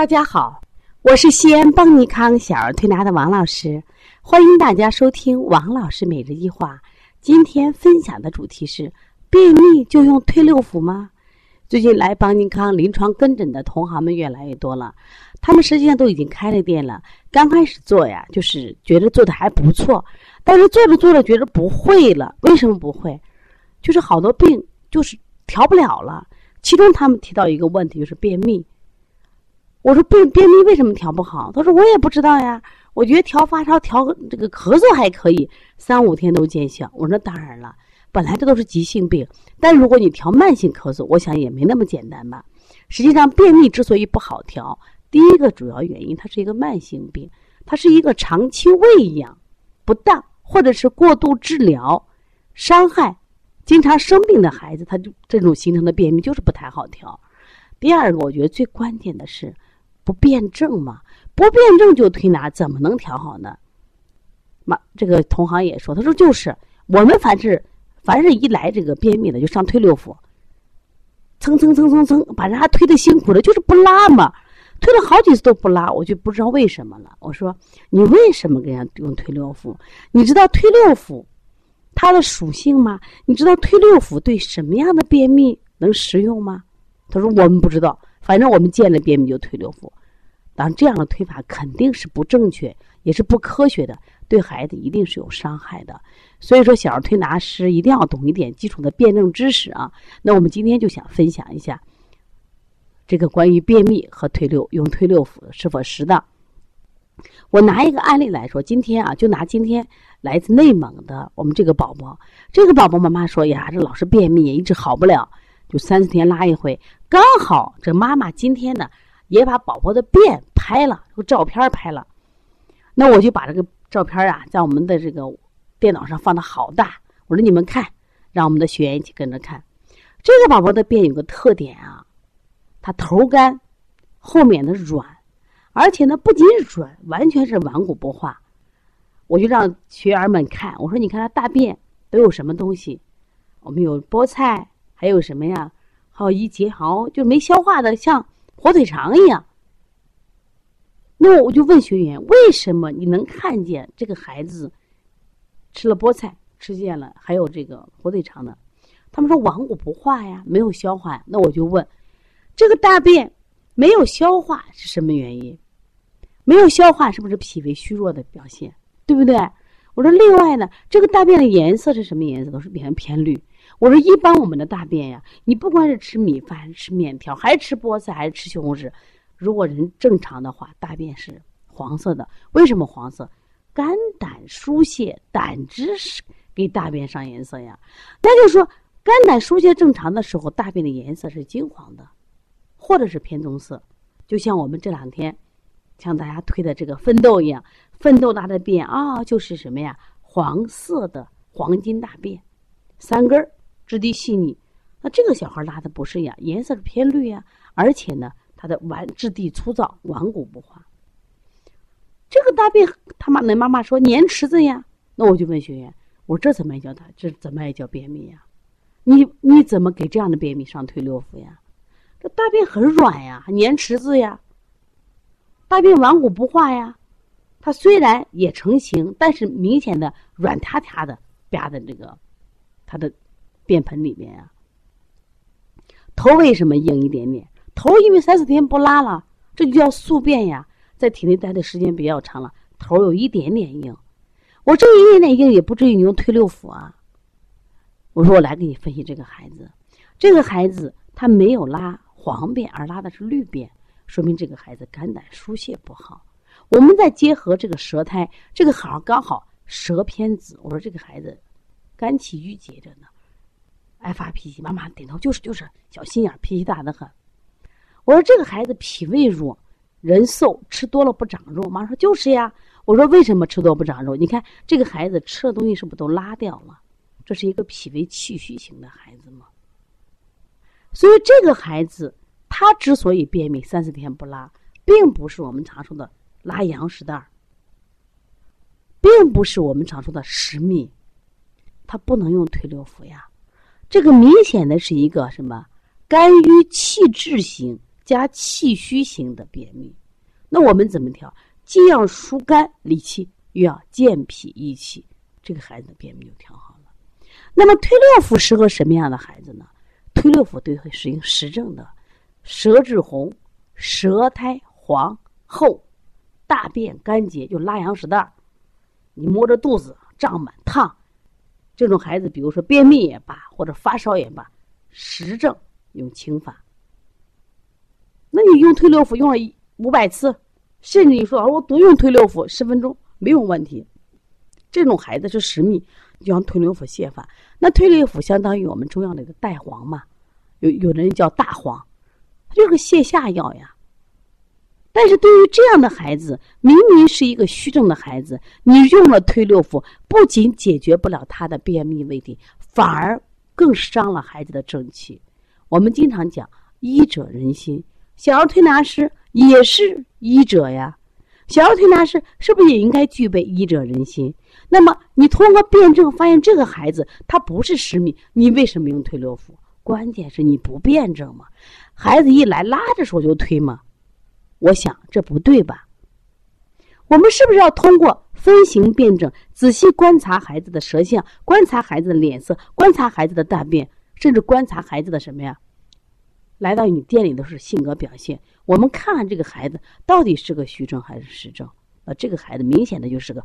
大家好，我是西安邦尼康小儿推拿的王老师，欢迎大家收听王老师每日一话。今天分享的主题是：便秘就用推六腑吗？最近来邦尼康临床跟诊的同行们越来越多了，他们实际上都已经开了店了。刚开始做呀，就是觉得做的还不错，但是做着做着觉得不会了。为什么不会？就是好多病就是调不了了。其中他们提到一个问题，就是便秘。我说便便秘为什么调不好？他说我也不知道呀。我觉得调发烧、调这个咳嗽还可以，三五天都见效。我说那当然了，本来这都是急性病，但如果你调慢性咳嗽，我想也没那么简单吧。实际上，便秘之所以不好调，第一个主要原因它是一个慢性病，它是一个长期喂养不当，或者是过度治疗伤害、经常生病的孩子，他就这种形成的便秘就是不太好调。第二个，我觉得最关键的是。不辩证嘛？不辩证就推拿，怎么能调好呢？妈，这个同行也说，他说就是我们凡是凡是一来这个便秘的，就上推六腑，蹭蹭蹭蹭蹭，把人家推的辛苦了，就是不拉嘛，推了好几次都不拉，我就不知道为什么了。我说你为什么给人家用推六腑？你知道推六腑它的属性吗？你知道推六腑对什么样的便秘能实用吗？他说我们不知道，反正我们见了便秘就推六腑。当然，这样的推法肯定是不正确，也是不科学的，对孩子一定是有伤害的。所以说，小儿推拿师一定要懂一点基础的辩证知识啊。那我们今天就想分享一下这个关于便秘和推六用推六腑是否适当。我拿一个案例来说，今天啊，就拿今天来自内蒙的我们这个宝宝，这个宝宝妈妈说呀，这老是便秘，一直好不了，就三四天拉一回。刚好这妈妈今天呢。也把宝宝的便拍了，这个照片拍了，那我就把这个照片啊，在我们的这个电脑上放的好大。我说你们看，让我们的学员一起跟着看。这个宝宝的便有个特点啊，他头干，后面的软，而且呢不仅软，完全是顽固不化。我就让学员们看，我说你看他大便都有什么东西？我们有菠菜，还有什么呀？还有一节毫就没消化的，像。火腿肠一样，那我就问学员：为什么你能看见这个孩子吃了菠菜，吃见了还有这个火腿肠呢？他们说顽固不化呀，没有消化。那我就问：这个大便没有消化是什么原因？没有消化是不是脾胃虚弱的表现？对不对？我说另外呢，这个大便的颜色是什么颜色？都是偏偏绿。我说，一般我们的大便呀，你不管是吃米饭、吃面条，还是吃菠菜，还是吃西红柿，如果人正常的话，大便是黄色的。为什么黄色？肝胆疏泄，胆汁是给大便上颜色呀。那就是说，肝胆疏泄正常的时候，大便的颜色是金黄的，或者是偏棕色。就像我们这两天向大家推的这个奋斗一样，奋斗拉的便啊，就是什么呀？黄色的黄金大便，三根儿。质地细腻，那这个小孩拉的不是呀，颜色是偏绿呀，而且呢，它的顽质地粗糙，顽固不化。这个大便，他妈那妈妈说粘池子呀，那我就问学员，我说这怎么也叫他，这怎么也叫便秘呀？你你怎么给这样的便秘上推六腑呀？这大便很软呀，粘池子呀，大便顽固不化呀，它虽然也成型，但是明显的软塌塌的，吧的这个，它的。便盆里面呀，头为什么硬一点点？头因为三四天不拉了，这就叫宿便呀，在体内待的时间比较长了，头有一点点硬。我这一点点硬也不至于你用推六腑啊。我说我来给你分析这个孩子，这个孩子他没有拉黄便，而拉的是绿便，说明这个孩子肝胆疏泄不好。我们再结合这个舌苔，这个好刚好舌偏紫，我说这个孩子肝气郁结着呢。爱发脾气，妈妈点头就是就是小心眼，脾气大的很。我说这个孩子脾胃弱，人瘦，吃多了不长肉。妈说就是呀。我说为什么吃多不长肉？你看这个孩子吃的东西是不是都拉掉了？这是一个脾胃气虚型的孩子吗？所以这个孩子他之所以便秘三四天不拉，并不是我们常说的拉羊屎蛋儿，并不是我们常说的食秘，他不能用推六腑呀。这个明显的是一个什么肝郁气滞型加气虚型的便秘。那我们怎么调？既要疏肝理气，又要健脾益气，这个孩子的便秘就调好了。那么推六腑适合什么样的孩子呢？推六腑对会适应实症的，舌质红、舌苔黄厚、大便干结，就拉羊屎蛋儿，你摸着肚子胀满烫，这种孩子，比如说便秘也罢，或者发烧也罢，实症用清法。那你用推六腑用了五百次，甚至你说我独用推六腑十分钟没有问题，这种孩子是实秘，就用推六腑泻法。那推六腑相当于我们中药的一个带黄嘛，有有的人叫大黄，它就是个泻下药呀。但是对于这样的孩子，明明是一个虚症的孩子，你用了推六腑，不仅解决不了他的便秘问题，反而更伤了孩子的正气。我们经常讲医者仁心。小儿推拿师也是医者呀，小儿推拿师是不是也应该具备医者仁心？那么你通过辩证发现这个孩子他不是实秘，你为什么用推六腑？关键是你不辩证嘛，孩子一来拉着手就推嘛，我想这不对吧？我们是不是要通过分型辩证，仔细观察孩子的舌象，观察孩子的脸色，观察孩子的大便，甚至观察孩子的什么呀？来到你店里都是性格表现，我们看看这个孩子到底是个虚症还是实症？啊，这个孩子明显的就是个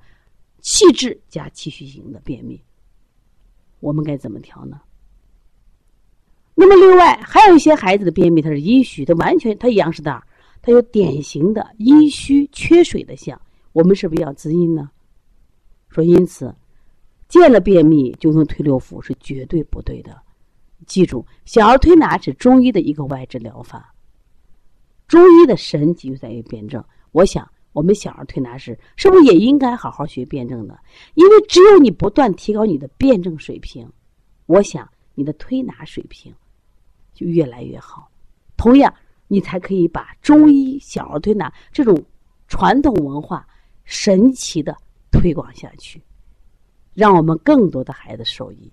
气滞加气虚型的便秘，我们该怎么调呢？那么另外还有一些孩子的便秘，他是阴虚，他完全他阳是大，他有典型的阴虚缺水的象，我们是不是要滋阴呢？说因此见了便秘就用推六腑是绝对不对的。记住，小儿推拿是中医的一个外治疗法。中医的神奇就在于辩证。我想，我们小儿推拿师是不是也应该好好学辩证的？因为只有你不断提高你的辩证水平，我想你的推拿水平就越来越好。同样，你才可以把中医小儿推拿这种传统文化神奇的推广下去，让我们更多的孩子受益。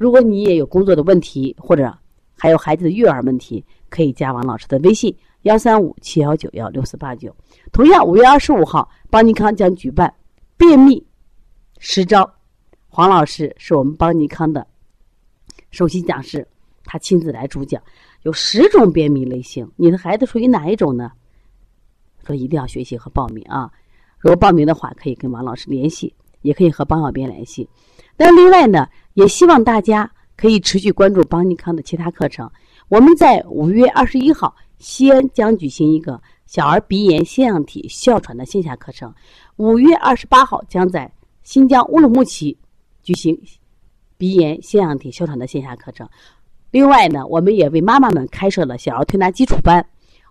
如果你也有工作的问题，或者还有孩子的育儿问题，可以加王老师的微信：幺三五七幺九幺六四八九。同样，五月二十五号，邦尼康将举办便秘十招，黄老师是我们邦尼康的首席讲师，他亲自来主讲，有十种便秘类型，你的孩子属于哪一种呢？说一定要学习和报名啊！如果报名的话，可以跟王老师联系，也可以和邦小编联系。那另外呢？也希望大家可以持续关注邦尼康的其他课程。我们在五月二十一号，西安将举行一个小儿鼻炎、腺样体、哮喘的线下课程；五月二十八号，将在新疆乌鲁木齐举行鼻炎、腺样体、哮喘的线下课程。另外呢，我们也为妈妈们开设了小儿推拿基础班，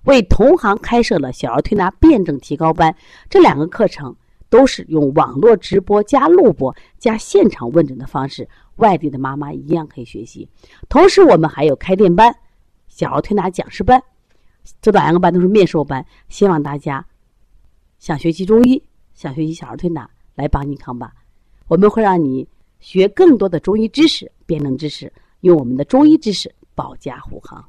为同行开设了小儿推拿辩证提高班。这两个课程都是用网络直播加录播加现场问诊的方式。外地的妈妈一样可以学习，同时我们还有开店班、小儿推拿讲师班，这两个班都是面授班。希望大家想学习中医、想学习小儿推拿，来帮你康吧。我们会让你学更多的中医知识、辩证知识，用我们的中医知识保驾护航。